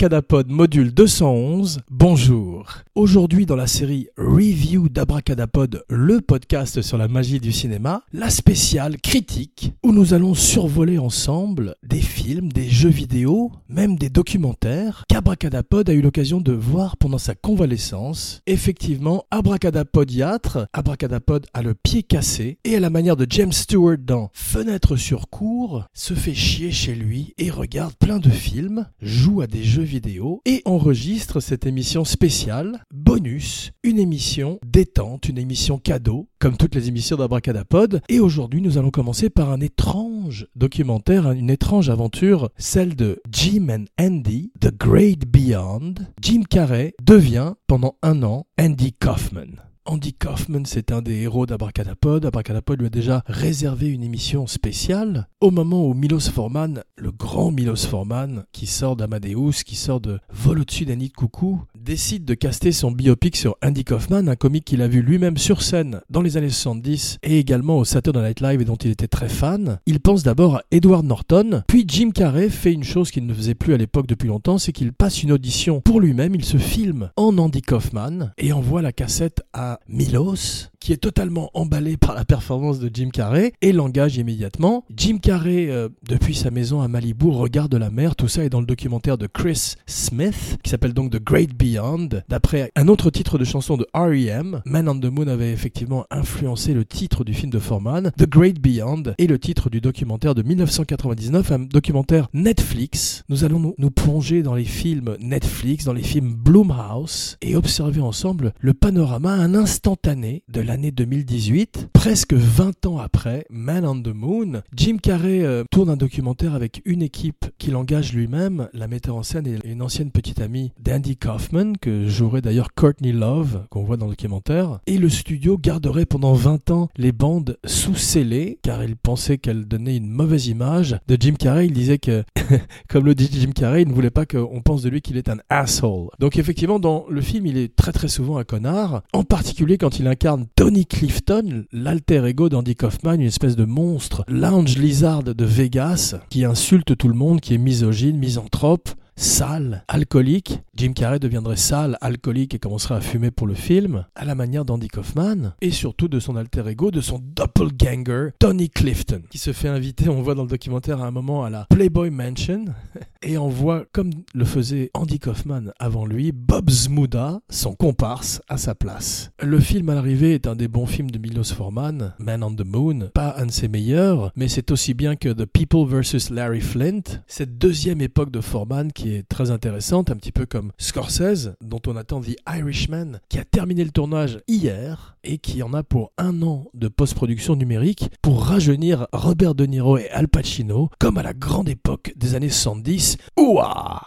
Abracadapod module 211, bonjour. Aujourd'hui dans la série Review d'Abracadapod, le podcast sur la magie du cinéma, la spéciale critique où nous allons survoler ensemble des films, des jeux vidéo, même des documentaires qu'Abracadapod a eu l'occasion de voir pendant sa convalescence. Effectivement, Abracadapodiatre, Abracadapod a le pied cassé et à la manière de James Stewart dans Fenêtre sur cour, se fait chier chez lui et regarde plein de films, joue à des jeux vidéo et enregistre cette émission spéciale, bonus, une émission détente, une émission cadeau, comme toutes les émissions d'Abracadapod. Et aujourd'hui, nous allons commencer par un étrange documentaire, une étrange aventure, celle de Jim and Andy, The Great Beyond. Jim Carrey devient, pendant un an, Andy Kaufman. Andy Kaufman, c'est un des héros d'Abracadapod. Abracadapod lui a déjà réservé une émission spéciale au moment où Milos Forman, le grand Milos Forman, qui sort d'Amadeus, qui sort de Vol au-dessus d'un nid de coucou, décide de caster son biopic sur Andy Kaufman, un comique qu'il a vu lui-même sur scène dans les années 70 et également au Saturday Night Live et dont il était très fan. Il pense d'abord à Edward Norton, puis Jim Carrey fait une chose qu'il ne faisait plus à l'époque depuis longtemps, c'est qu'il passe une audition pour lui-même, il se filme en Andy Kaufman et envoie la cassette à Milos, qui est totalement emballé par la performance de Jim Carrey et l'engage immédiatement. Jim Carrey, euh, depuis sa maison à Malibu, regarde la mer. Tout ça est dans le documentaire de Chris Smith, qui s'appelle donc The Great Beyond, d'après un autre titre de chanson de R.E.M. Man on the Moon avait effectivement influencé le titre du film de Foreman. The Great Beyond est le titre du documentaire de 1999, un documentaire Netflix. Nous allons nous, nous plonger dans les films Netflix, dans les films Bloomhouse et observer ensemble le panorama, un instantané de l'année 2018, presque 20 ans après Man on the Moon. Jim Carrey euh, tourne un documentaire avec une équipe qu'il engage lui-même. La metteur en scène est une ancienne petite amie d'Andy Kaufman, que jouerait d'ailleurs Courtney Love, qu'on voit dans le documentaire. Et le studio garderait pendant 20 ans les bandes sous scellées, car il pensait qu'elles donnaient une mauvaise image de Jim Carrey. Il disait que, comme le dit Jim Carrey, il ne voulait pas qu'on pense de lui qu'il est un asshole. Donc effectivement, dans le film, il est très très souvent un connard, en particulier quand il incarne Tony Clifton, l'alter ego d'Andy Kaufman, une espèce de monstre lounge lizard de Vegas qui insulte tout le monde, qui est misogyne, misanthrope, sale, alcoolique. Jim Carrey deviendrait sale, alcoolique et commencerait à fumer pour le film, à la manière d'Andy Kaufman, et surtout de son alter ego, de son doppelganger, Tony Clifton, qui se fait inviter, on voit dans le documentaire à un moment, à la Playboy Mansion, et on voit, comme le faisait Andy Kaufman avant lui, Bob Zmuda, son comparse, à sa place. Le film à l'arrivée est un des bons films de Milos Forman, Man on the Moon, pas un de ses meilleurs, mais c'est aussi bien que The People vs. Larry Flint, cette deuxième époque de Forman qui très intéressante, un petit peu comme Scorsese, dont on attend The Irishman, qui a terminé le tournage hier et qui en a pour un an de post-production numérique pour rajeunir Robert De Niro et Al Pacino, comme à la grande époque des années 70. Ouah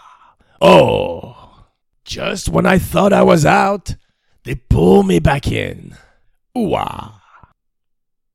Oh Just when I thought I was out, they pull me back in. Ouah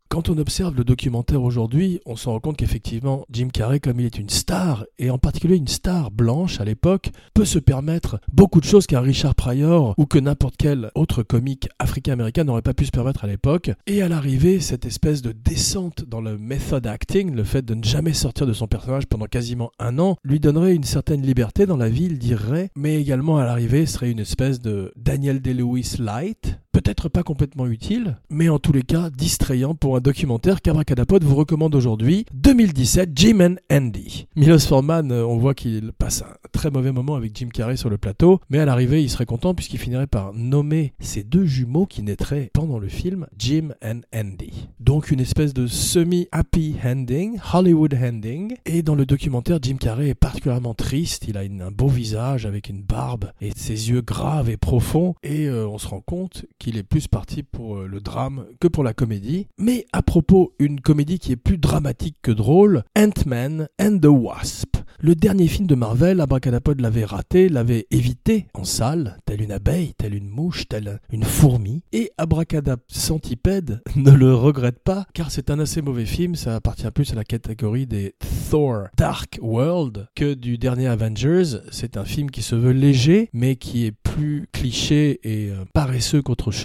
quand on observe le documentaire aujourd'hui, on se rend compte qu'effectivement, Jim Carrey, comme il est une star, et en particulier une star blanche à l'époque, peut se permettre beaucoup de choses qu'un Richard Pryor ou que n'importe quel autre comique africain-américain n'aurait pas pu se permettre à l'époque. Et à l'arrivée, cette espèce de descente dans le method acting, le fait de ne jamais sortir de son personnage pendant quasiment un an, lui donnerait une certaine liberté dans la vie, il dirait, mais également à l'arrivée serait une espèce de Daniel Day-Lewis light, peut-être pas complètement utile, mais en tous les cas distrayant pour un documentaire qu'Abracadapod vous recommande aujourd'hui, 2017, Jim and Andy. Milos Forman, euh, on voit qu'il passe un très mauvais moment avec Jim Carrey sur le plateau, mais à l'arrivée, il serait content puisqu'il finirait par nommer ses deux jumeaux qui naîtraient pendant le film, Jim and Andy. Donc une espèce de semi-happy ending, Hollywood ending, et dans le documentaire, Jim Carrey est particulièrement triste, il a un beau visage avec une barbe et ses yeux graves et profonds, et euh, on se rend compte qu'il est plus parti pour euh, le drame que pour la comédie. Mais à propos, une comédie qui est plus dramatique que drôle, Ant-Man and the Wasp. Le dernier film de Marvel, Abracadapod l'avait raté, l'avait évité en salle, telle une abeille, telle une mouche, telle une fourmi. Et Abracadap Centipède ne le regrette pas, car c'est un assez mauvais film, ça appartient plus à la catégorie des Thor Dark World que du dernier Avengers. C'est un film qui se veut léger, mais qui est plus cliché et euh, paresseux qu'autre chose.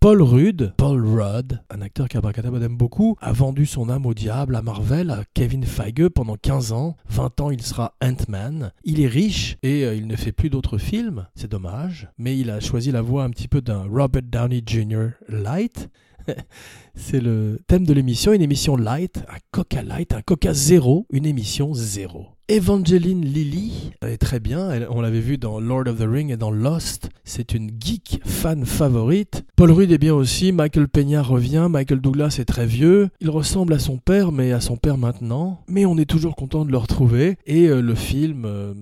Paul Rudd, Paul Rudd, un acteur qu'Abracadabra aime beaucoup, a vendu son âme au diable à Marvel, à Kevin Feige pendant 15 ans. 20 ans, il sera Ant-Man. Il est riche et euh, il ne fait plus d'autres films, c'est dommage, mais il a choisi la voie un petit peu d'un Robert Downey Jr. light. c'est le thème de l'émission, une émission light, un Coca light, un Coca zéro, une émission zéro. Evangeline Lilly est très bien, on l'avait vu dans Lord of the Ring et dans Lost, c'est une geek fan favorite. Paul Rudd est bien aussi, Michael Peña revient, Michael Douglas est très vieux, il ressemble à son père mais à son père maintenant, mais on est toujours content de le retrouver et euh, le film euh,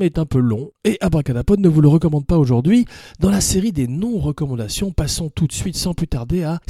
est un peu long et Abracadapod ne vous le recommande pas aujourd'hui. Dans la série des non-recommandations, passons tout de suite sans plus tarder à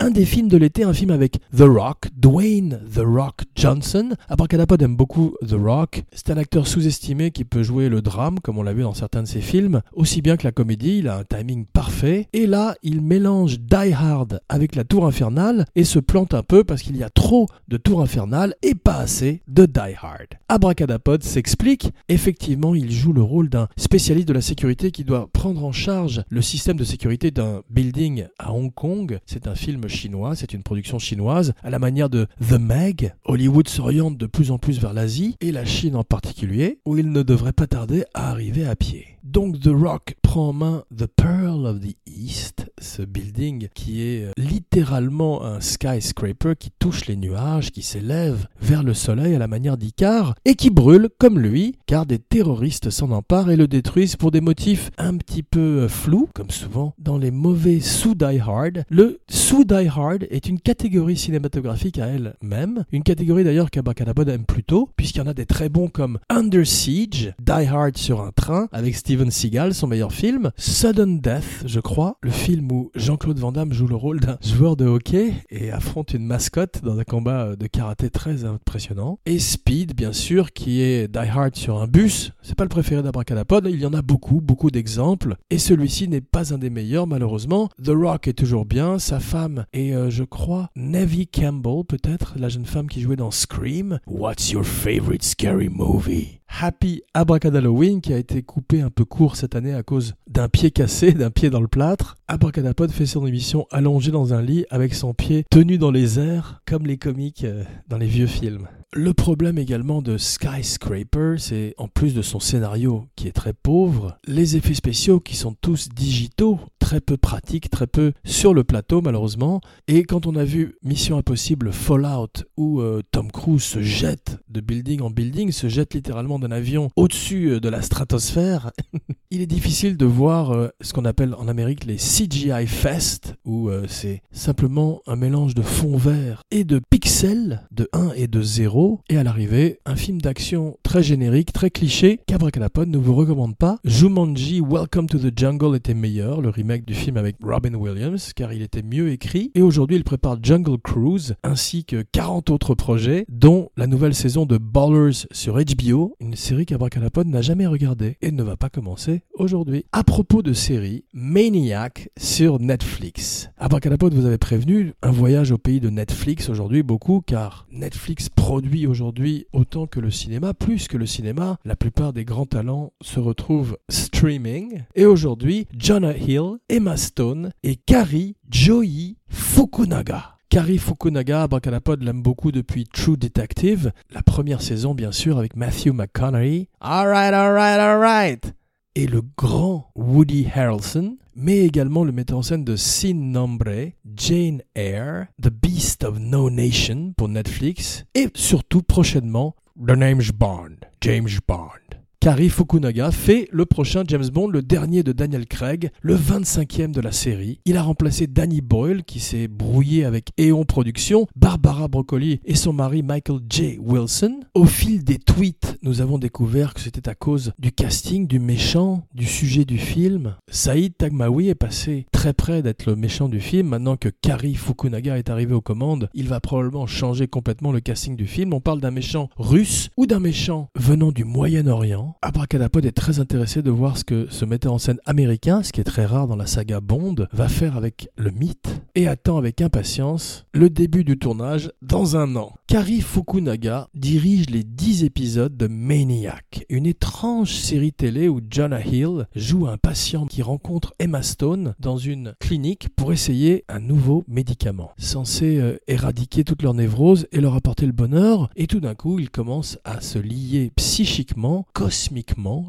Un des films de l'été, un film avec The Rock, Dwayne The Rock Johnson. Abracadapod aime beaucoup The Rock. C'est un acteur sous-estimé qui peut jouer le drame, comme on l'a vu dans certains de ses films, aussi bien que la comédie. Il a un timing parfait. Et là, il mélange Die Hard avec la Tour Infernale et se plante un peu parce qu'il y a trop de Tour Infernale et pas assez de Die Hard. Abracadapod s'explique. Effectivement, il joue le rôle d'un spécialiste de la sécurité qui doit prendre en charge le système de sécurité d'un building à Hong Kong. C'est un film chinois, c'est une production chinoise. À la manière de The Meg, Hollywood s'oriente de plus en plus vers l'Asie et la Chine en particulier, où il ne devrait pas tarder à arriver à pied. Donc The Rock prend en main The Pearl of the East, ce building qui est euh, littéralement un skyscraper qui touche les nuages, qui s'élève vers le soleil à la manière d'Icar et qui brûle comme lui, car des terroristes s'en emparent et le détruisent pour des motifs un petit peu euh, flous, comme souvent dans les mauvais sous Die Hard. Le sous Die Hard est une catégorie cinématographique à elle-même, une catégorie d'ailleurs qu'Abracadabra aime plutôt, puisqu'il y en a des très bons comme Under Siege, Die Hard sur un train avec Steve Steven Seagal, son meilleur film, Sudden Death, je crois, le film où Jean-Claude Van Damme joue le rôle d'un joueur de hockey et affronte une mascotte dans un combat de karaté très impressionnant. Et Speed, bien sûr, qui est Die Hard sur un bus. C'est pas le préféré d'Abracadapod, il y en a beaucoup, beaucoup d'exemples. Et celui-ci n'est pas un des meilleurs, malheureusement. The Rock est toujours bien, sa femme est, euh, je crois, Navy Campbell, peut-être, la jeune femme qui jouait dans Scream. What's your favorite scary movie? Happy Abracadalloween qui a été coupé un peu court cette année à cause d'un pied cassé, d'un pied dans le plâtre. Abracadapod fait son émission allongé dans un lit avec son pied tenu dans les airs comme les comiques euh, dans les vieux films. Le problème également de Skyscraper, c'est en plus de son scénario qui est très pauvre, les effets spéciaux qui sont tous digitaux, très peu pratiques, très peu sur le plateau malheureusement. Et quand on a vu Mission Impossible Fallout où euh, Tom Cruise se jette de building en building, se jette littéralement d'un avion au-dessus euh, de la stratosphère, il est difficile de voir euh, ce qu'on appelle en Amérique les CGI Fest, où c'est simplement un mélange de fond vert et de pixels de 1 et de 0 et à l'arrivée, un film d'action très générique, très cliché, qu'Abracadapod ne vous recommande pas. Jumanji Welcome to the Jungle était meilleur, le remake du film avec Robin Williams, car il était mieux écrit. Et aujourd'hui, il prépare Jungle Cruise, ainsi que 40 autres projets, dont la nouvelle saison de Ballers sur HBO, une série qu'Abracadapod n'a jamais regardée et ne va pas commencer aujourd'hui. À propos de série, Maniac sur Netflix. Abracadapod vous avez prévenu, un voyage au pays de Netflix aujourd'hui, beaucoup, car Netflix produit aujourd'hui autant que le cinéma, plus que le cinéma. La plupart des grands talents se retrouvent streaming. Et aujourd'hui, Jonah Hill, Emma Stone et Kari Joey Fukunaga. Kari Fukunaga, Abracadapod l'aime beaucoup depuis True Detective, la première saison bien sûr avec Matthew McConaughey. Alright, alright, alright et le grand Woody Harrelson, mais également le metteur en scène de Sin Nombre, Jane Eyre, The Beast of No Nation pour Netflix, et surtout prochainement The James Bond, James Bond. Kari Fukunaga fait le prochain James Bond, le dernier de Daniel Craig, le 25e de la série. Il a remplacé Danny Boyle qui s'est brouillé avec Eon Productions, Barbara Broccoli et son mari Michael J. Wilson. Au fil des tweets, nous avons découvert que c'était à cause du casting, du méchant, du sujet du film. Saïd Tagmaoui est passé très près d'être le méchant du film. Maintenant que Kari Fukunaga est arrivé aux commandes, il va probablement changer complètement le casting du film. On parle d'un méchant russe ou d'un méchant venant du Moyen-Orient. Abracadapod est très intéressé de voir ce que ce metteur en scène américain, ce qui est très rare dans la saga Bond, va faire avec le mythe et attend avec impatience le début du tournage dans un an. Kari Fukunaga dirige les 10 épisodes de Maniac, une étrange série télé où Jonah Hill joue un patient qui rencontre Emma Stone dans une clinique pour essayer un nouveau médicament censé euh, éradiquer toute leur névrose et leur apporter le bonheur. Et tout d'un coup, ils commencent à se lier psychiquement, cosmiquement,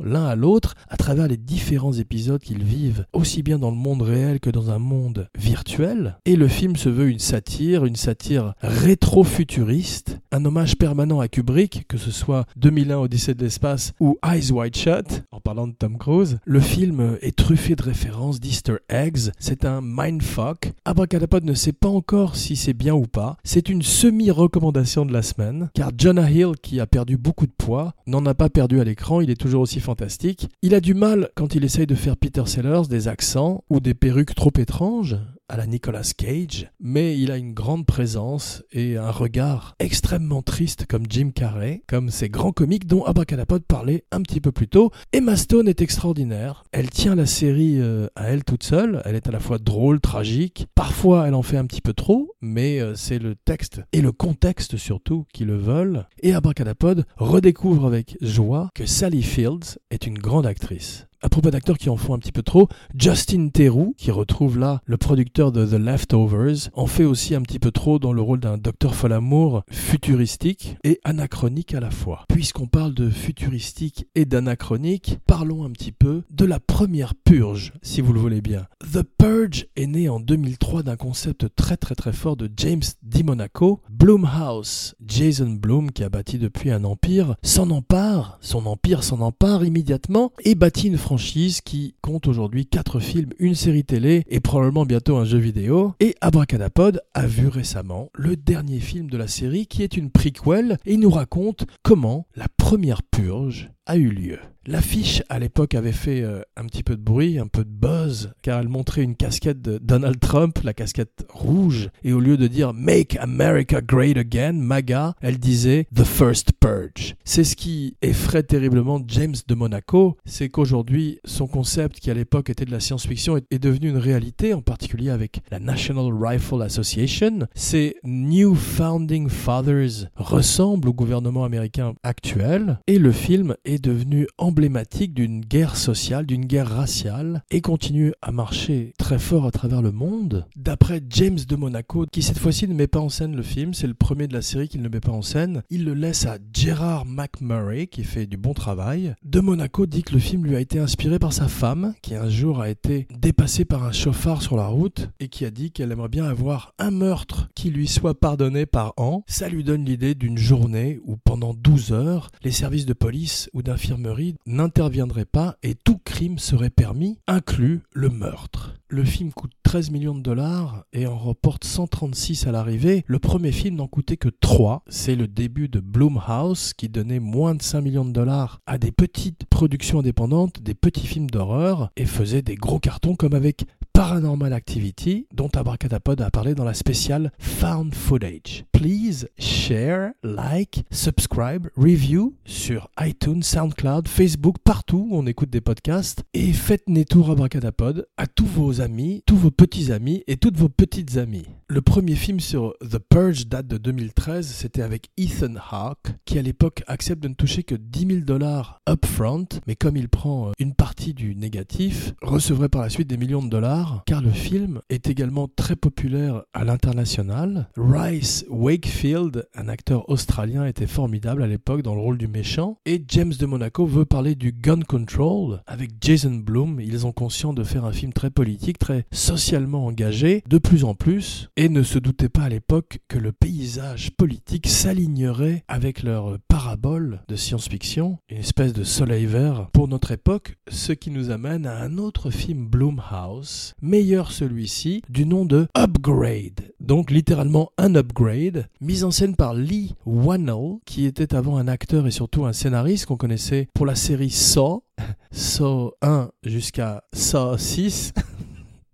l'un à l'autre à travers les différents épisodes qu'ils vivent, aussi bien dans le monde réel que dans un monde virtuel. Et le film se veut une satire, une satire rétro-futuriste, un hommage permanent à Kubrick, que ce soit 2001 Odyssée de l'espace ou Eyes Wide Shut, en parlant de Tom Cruise. Le film est truffé de références, d'easter eggs, c'est un mindfuck. Abracadapod ne sait pas encore si c'est bien ou pas. C'est une semi-recommandation de la semaine, car Jonah Hill, qui a perdu beaucoup de poids, n'en a pas perdu à l'écran, il est toujours aussi fantastique. Il a du mal quand il essaye de faire Peter Sellers, des accents ou des perruques trop étranges, à la Nicolas Cage, mais il a une grande présence et un regard extrêmement triste comme Jim Carrey, comme ces grands comiques dont Abracadapod parlait un petit peu plus tôt. Emma Stone est extraordinaire. Elle tient la série euh, à elle toute seule. Elle est à la fois drôle, tragique. Parfois, elle en fait un petit peu trop, mais euh, c'est le texte et le contexte surtout qui le veulent. Et Abracadapod redécouvre avec joie que Sally Fields est une grande actrice. À propos d'acteurs qui en font un petit peu trop, Justin Theroux, qui retrouve là le producteur de The Leftovers, en fait aussi un petit peu trop dans le rôle d'un docteur Folamour futuristique et anachronique à la fois. Puisqu'on parle de futuristique et d'anachronique, parlons un petit peu de la première purge, si vous le voulez bien. The Purge est né en 2003 d'un concept très très très fort de James DiMonaco. Bloomhouse, Jason Bloom, qui a bâti depuis un empire, s'en empare, son empire s'en empare immédiatement et bâtit une qui compte aujourd'hui 4 films, une série télé et probablement bientôt un jeu vidéo. Et Abracadapod a vu récemment le dernier film de la série qui est une prequel et nous raconte comment la première purge a eu lieu. L'affiche à l'époque avait fait euh, un petit peu de bruit, un peu de buzz, car elle montrait une casquette de Donald Trump, la casquette rouge, et au lieu de dire Make America Great Again, MAGA, elle disait The First Purge. C'est ce qui effraie terriblement James de Monaco, c'est qu'aujourd'hui son concept qui à l'époque était de la science-fiction est, est devenu une réalité, en particulier avec la National Rifle Association. Ces New Founding Fathers ressemblent au gouvernement américain actuel, et le film est devenu emblématique d'une guerre sociale, d'une guerre raciale, et continue à marcher très fort à travers le monde. D'après James de Monaco, qui cette fois-ci ne met pas en scène le film, c'est le premier de la série qu'il ne met pas en scène, il le laisse à Gerard McMurray, qui fait du bon travail. De Monaco dit que le film lui a été inspiré par sa femme, qui un jour a été dépassée par un chauffard sur la route, et qui a dit qu'elle aimerait bien avoir un meurtre qui lui soit pardonné par an. Ça lui donne l'idée d'une journée où pendant 12 heures, les services de police ou d'infirmerie n'interviendraient pas et tout crime serait permis, inclus le meurtre. Le film coûte 13 millions de dollars et en reporte 136 à l'arrivée. Le premier film n'en coûtait que 3. C'est le début de Bloomhouse qui donnait moins de 5 millions de dollars à des petites productions indépendantes, des petits films d'horreur et faisait des gros cartons comme avec Paranormal Activity, dont Abracadapod a parlé dans la spéciale Found Footage. Please share, like, subscribe, review sur iTunes, SoundCloud, Facebook, partout où on écoute des podcasts. Et faites tour Abracadapod à tous vos amis, tous vos petits amis et toutes vos petites amies. Le premier film sur The Purge date de 2013, c'était avec Ethan Hawke, qui à l'époque accepte de ne toucher que 10 000 dollars upfront, mais comme il prend une partie du négatif, recevrait par la suite des millions de dollars car le film est également très populaire à l'international. Rice Wakefield, un acteur australien, était formidable à l'époque dans le rôle du méchant. Et James de Monaco veut parler du gun control avec Jason Blum. Ils ont conscience de faire un film très politique, très socialement engagé, de plus en plus, et ne se doutaient pas à l'époque que le paysage politique s'alignerait avec leur parabole de science-fiction, une espèce de soleil vert pour notre époque, ce qui nous amène à un autre film Blumhouse, meilleur celui-ci, du nom de Upgrade. Donc littéralement un upgrade, mis en scène par Lee Wannell, qui était avant un acteur et surtout un scénariste qu'on connaissait pour la série Saw, Saw 1 jusqu'à Saw 6.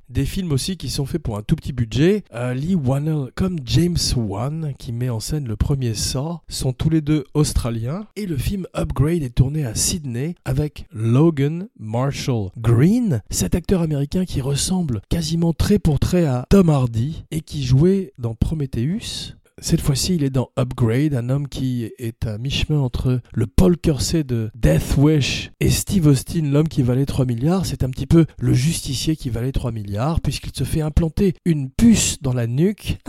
Des films aussi qui sont faits pour un tout petit budget. Euh, Lee Wannell comme James Wan, qui met en scène le premier Saw, sont tous les deux australiens. Et le film Upgrade est tourné à Sydney avec Logan Marshall Green, cet acteur américain qui ressemble quasiment trait pour trait à Tom Hardy et qui jouait dans Prometheus Cette fois-ci, il est dans Upgrade, un homme qui est à mi-chemin entre le Paul Kersey de Death Wish et Steve Austin, l'homme qui valait 3 milliards. C'est un petit peu le justicier qui valait 3 milliards, puisqu'il se fait implanter une puce dans la nuque.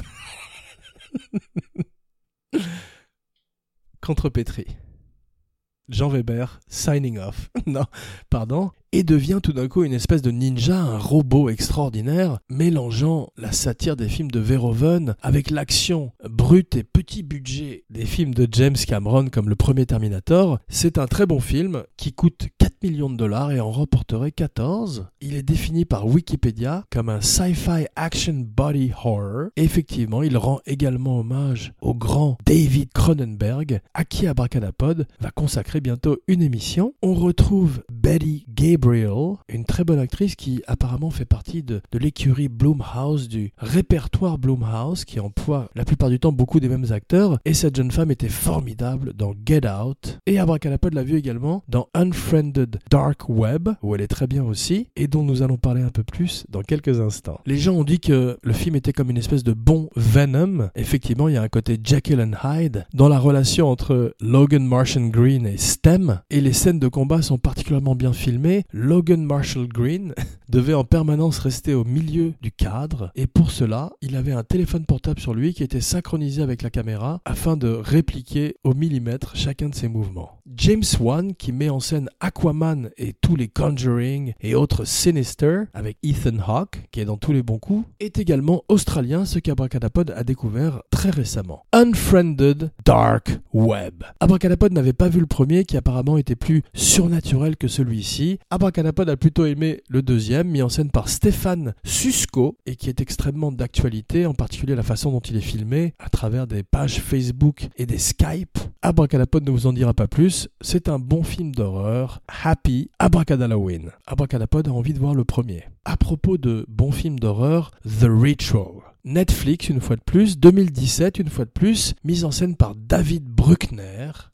Contrepétri. Jean Weber, signing off. non, pardon et devient tout d'un coup une espèce de ninja, un robot extraordinaire, mélangeant la satire des films de Verhoeven avec l'action brute et petit budget des films de James Cameron comme le premier Terminator. C'est un très bon film qui coûte 4 millions de dollars et en remporterait 14. Il est défini par Wikipédia comme un sci-fi action body horror. effectivement, il rend également hommage au grand David Cronenberg, à qui Abracadapod va consacrer bientôt une émission. On retrouve Betty Gabriel une très bonne actrice qui apparemment fait partie de, l'écurie Bloomhouse, du répertoire Bloomhouse, qui emploie la plupart du temps beaucoup des mêmes acteurs. Et cette jeune femme était formidable dans Get Out. Et Abracadapod l'a vue également dans Unfriended Dark Web, où elle est très bien aussi, et dont nous allons parler un peu plus dans quelques instants. Les gens ont dit que le film était comme une espèce de bon Venom. Effectivement, il y a un côté Jekyll and Hyde dans la relation entre Logan Martian Green et Stem, et les scènes de combat sont particulièrement bien filmées. Logan Marshall Green devait en permanence rester au milieu du cadre et pour cela, il avait un téléphone portable sur lui qui était synchronisé avec la caméra afin de répliquer au millimètre chacun de ses mouvements. James Wan, qui met en scène Aquaman et tous les Conjuring et autres Sinister avec Ethan Hawke, qui est dans tous les bons coups, est également australien, ce qu'Abracadapod a découvert très récemment. Unfriended Dark Web. Abracadapod n'avait pas vu le premier qui apparemment était plus surnaturel que celui-ci. Abracadapod a plutôt aimé le deuxième, mis en scène par Stéphane Susco et qui est extrêmement d'actualité, en particulier la façon dont il est filmé à travers des pages Facebook et des Skype. Abracadapod ne vous en dira pas plus, c'est un bon film d'horreur, happy, Abracadalloween. Abracadapod a envie de voir le premier. À propos de bons films d'horreur, The Ritual. Netflix, une fois de plus, 2017, une fois de plus, mise en scène par David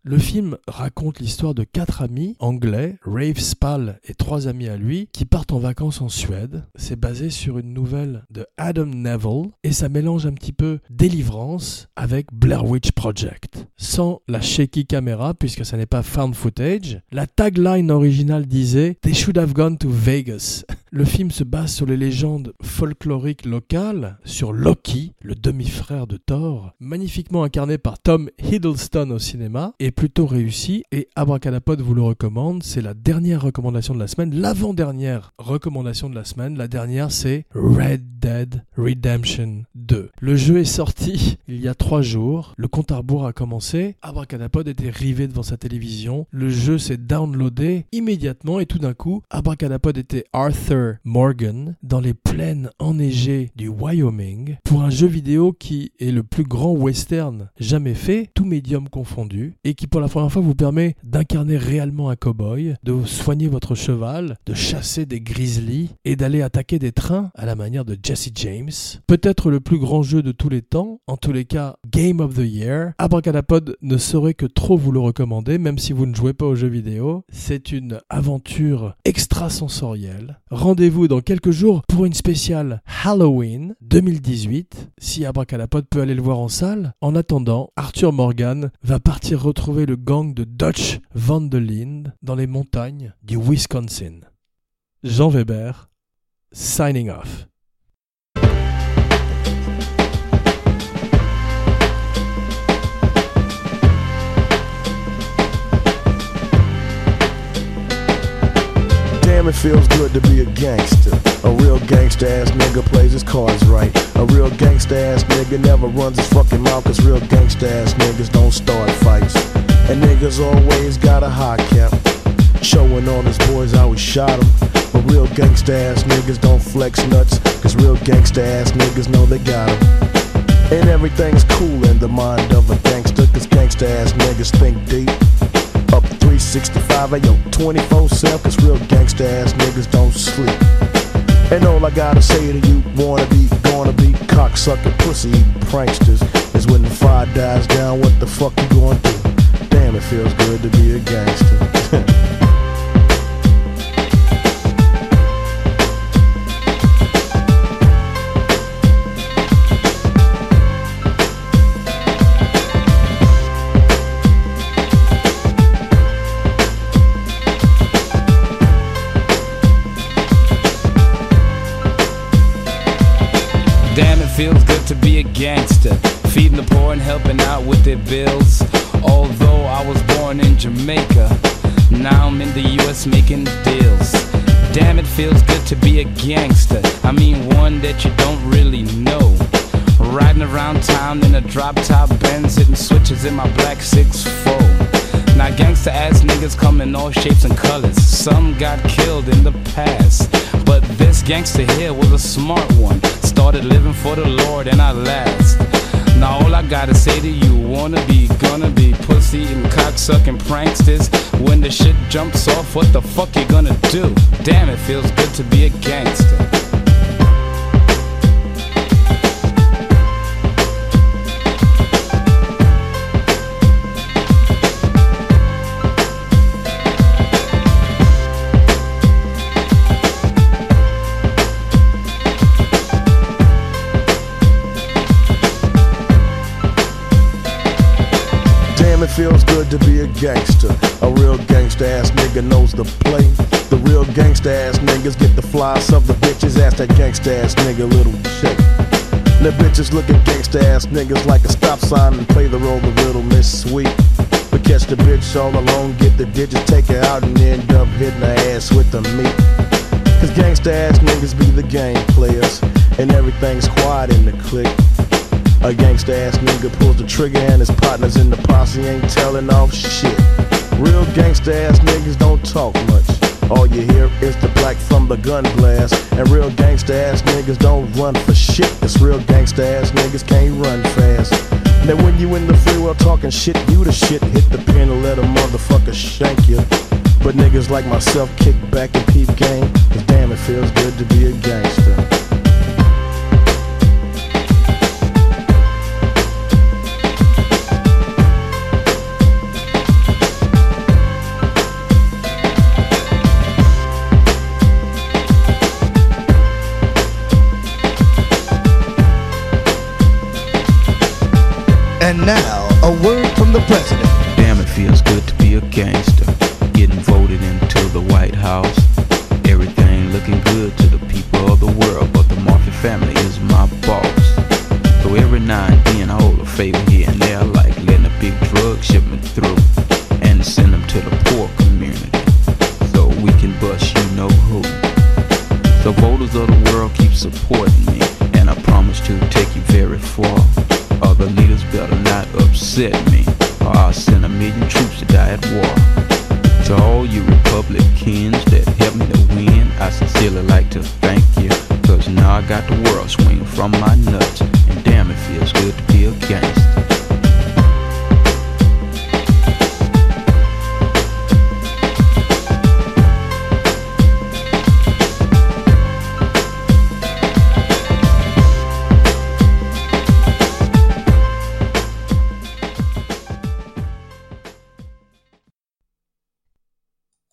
Le film raconte l'histoire de quatre amis anglais, Rave Spall et trois amis à lui, qui partent en vacances en Suède. C'est basé sur une nouvelle de Adam Neville et ça mélange un petit peu délivrance avec Blair Witch Project. Sans la shaky caméra, puisque ça n'est pas found footage, la tagline originale disait They should have gone to Vegas. Le film se base sur les légendes folkloriques locales, sur Loki, le demi-frère de Thor, magnifiquement incarné par Tom Hiddleston au cinéma, est plutôt réussi et Abracadapod vous le recommande. C'est la dernière recommandation de la semaine, l'avant-dernière recommandation de la semaine. La dernière, c'est Red Dead Redemption 2. Le jeu est sorti il y a trois jours. Le compte à rebours a commencé. Abracadapod était rivé devant sa télévision. Le jeu s'est downloadé immédiatement et tout d'un coup, Abracadapod était Arthur Morgan dans les plaines enneigées du Wyoming pour un jeu vidéo qui est le plus grand western jamais fait, tout médium confondu, et qui pour la première fois vous permet d'incarner réellement un cowboy, de soigner votre cheval, de chasser des grizzlies et d'aller attaquer des trains à la manière de Jesse James. Peut-être le plus grand jeu de tous les temps, en tous les cas Game of the Year. Abracadapod ne saurait que trop vous le recommander, même si vous ne jouez pas aux jeux vidéo. C'est une aventure extrasensorielle. Rendez-vous dans quelques jours pour une spéciale Halloween 2010 si Abracadapod peut aller le voir en salle. En attendant, Arthur Morgan va partir retrouver le gang de Dutch Van der Linde dans les montagnes du Wisconsin. Jean Weber, signing off. Damn, it feels good to be a gangster ass nigga plays his cards right. A real gangsta ass nigga never runs his fucking mouth, cause real gangsta ass niggas don't start fights. And niggas always got a hot cap. Showing all his boys how he shot him. But real gangsta ass niggas don't flex nuts. Cause real gangsta ass niggas know they got him. And everything's cool in the mind of a gangster. Cause gangsta ass niggas think deep. Up 365, ayo, 24 7. Cause real gangsta ass niggas don't sleep. And all I gotta say to you, wanna be, gonna be, cocksucking, pussy pranksters, is when the fire dies down, what the fuck you gonna do? Damn, it feels good to be a gangster. with their bills. Although I was born in Jamaica, now I'm in the US making deals. Damn, it feels good to be a gangster. I mean, one that you don't really know. Riding around town in a drop top Benz, hitting switches in my black 6'4. Now, gangster ass niggas come in all shapes and colors. Some got killed in the past. But this gangster here was a smart one. Started living for the Lord and I last. Now all I gotta say to you, wanna be, gonna be pussy and cocksucking pranksters. When the shit jumps off, what the fuck you gonna do? Damn, it feels good to be a gangster. Feels good to be a gangster. A real gangsta ass nigga knows the play. The real gangsta ass niggas get the flies of the bitches. Ask that gangsta ass nigga little shit. The bitches look at gangsta ass niggas like a stop sign and play the role of little Miss Sweet. But catch the bitch all alone, get the digits, take her out, and end up hitting her ass with the meat. Cause gangsta ass niggas be the game players, and everything's quiet in the clique. A gangsta ass nigga pulls the trigger and his partners in the posse ain't telling off shit. Real gangsta ass niggas don't talk much. All you hear is the black from the gun blast. And real gangsta ass niggas don't run for shit. Cause real gangsta ass niggas can't run fast. Now when you in the free world talking shit, you the shit. Hit the pin and let a motherfucker shank you. But niggas like myself kick back and peep game. Cause damn it feels good to be a gangster. We you know who. The voters of the world keep supporting me, and I promise to take you very far. Other leaders better not upset me, or I'll send a million troops to die at war. To all you Republicans that helped me to win, I sincerely like to thank you. Cause now I got the world swinging from my nuts.